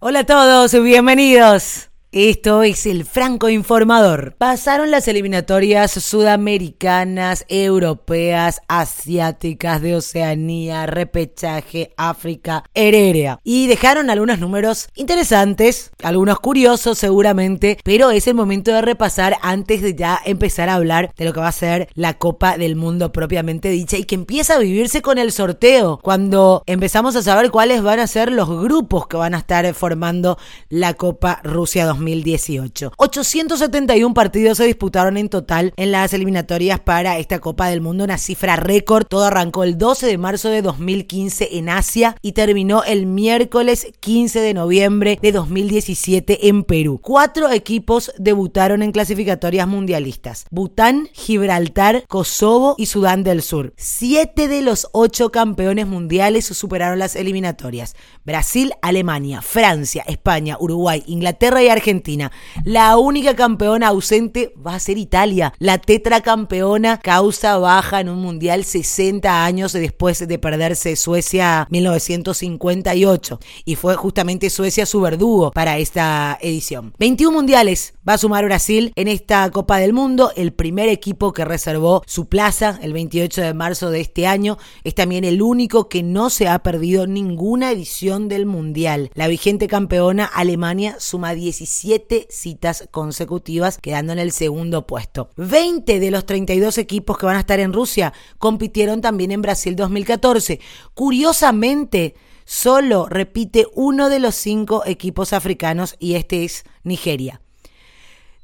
Hola a todos, bienvenidos. Esto es el Franco Informador. Pasaron las eliminatorias sudamericanas, europeas, asiáticas, de Oceanía, repechaje, África, Herérea. Y dejaron algunos números interesantes, algunos curiosos seguramente, pero es el momento de repasar antes de ya empezar a hablar de lo que va a ser la Copa del Mundo propiamente dicha y que empieza a vivirse con el sorteo, cuando empezamos a saber cuáles van a ser los grupos que van a estar formando la Copa Rusia 2020. 2018. 871 partidos se disputaron en total en las eliminatorias para esta Copa del Mundo, una cifra récord. Todo arrancó el 12 de marzo de 2015 en Asia y terminó el miércoles 15 de noviembre de 2017 en Perú. Cuatro equipos debutaron en clasificatorias mundialistas. Bután, Gibraltar, Kosovo y Sudán del Sur. Siete de los ocho campeones mundiales superaron las eliminatorias. Brasil, Alemania, Francia, España, Uruguay, Inglaterra y Argentina Argentina. La única campeona ausente va a ser Italia. La tetracampeona causa baja en un mundial 60 años después de perderse Suecia 1958. Y fue justamente Suecia su verdugo para esta edición. 21 mundiales va a sumar Brasil en esta Copa del Mundo. El primer equipo que reservó su plaza el 28 de marzo de este año es también el único que no se ha perdido ninguna edición del mundial. La vigente campeona Alemania suma 17 siete citas consecutivas, quedando en el segundo puesto. 20 de los 32 equipos que van a estar en Rusia compitieron también en Brasil 2014. Curiosamente, solo repite uno de los cinco equipos africanos y este es Nigeria.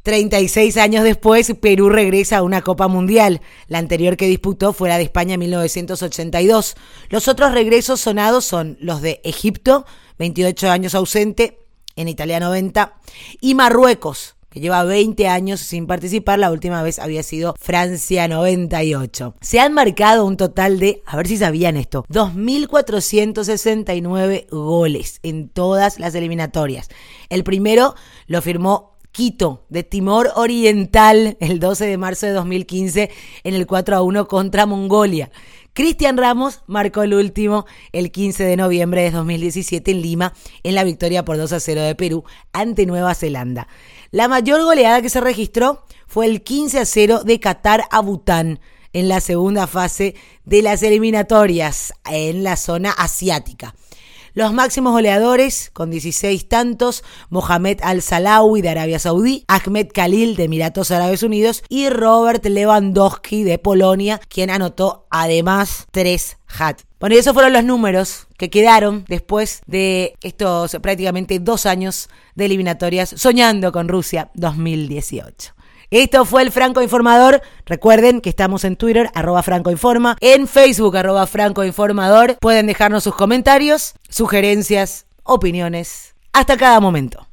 36 años después, Perú regresa a una Copa Mundial. La anterior que disputó fue la de España en 1982. Los otros regresos sonados son los de Egipto, 28 años ausente, en Italia 90, y Marruecos, que lleva 20 años sin participar, la última vez había sido Francia 98. Se han marcado un total de, a ver si sabían esto, 2.469 goles en todas las eliminatorias. El primero lo firmó Quito, de Timor Oriental, el 12 de marzo de 2015, en el 4 a 1 contra Mongolia. Cristian Ramos marcó el último el 15 de noviembre de 2017 en Lima en la victoria por 2 a 0 de Perú ante Nueva Zelanda. La mayor goleada que se registró fue el 15 a 0 de Qatar a Bután en la segunda fase de las eliminatorias en la zona asiática. Los máximos goleadores, con 16 tantos, Mohamed Al-Salawi de Arabia Saudí, Ahmed Khalil de Emiratos Árabes Unidos y Robert Lewandowski de Polonia, quien anotó además tres hat. Bueno, y esos fueron los números que quedaron después de estos prácticamente dos años de eliminatorias soñando con Rusia 2018. Esto fue el Franco Informador. Recuerden que estamos en Twitter, arroba Franco Informa, en Facebook, arroba Franco Informador. Pueden dejarnos sus comentarios, sugerencias, opiniones. Hasta cada momento.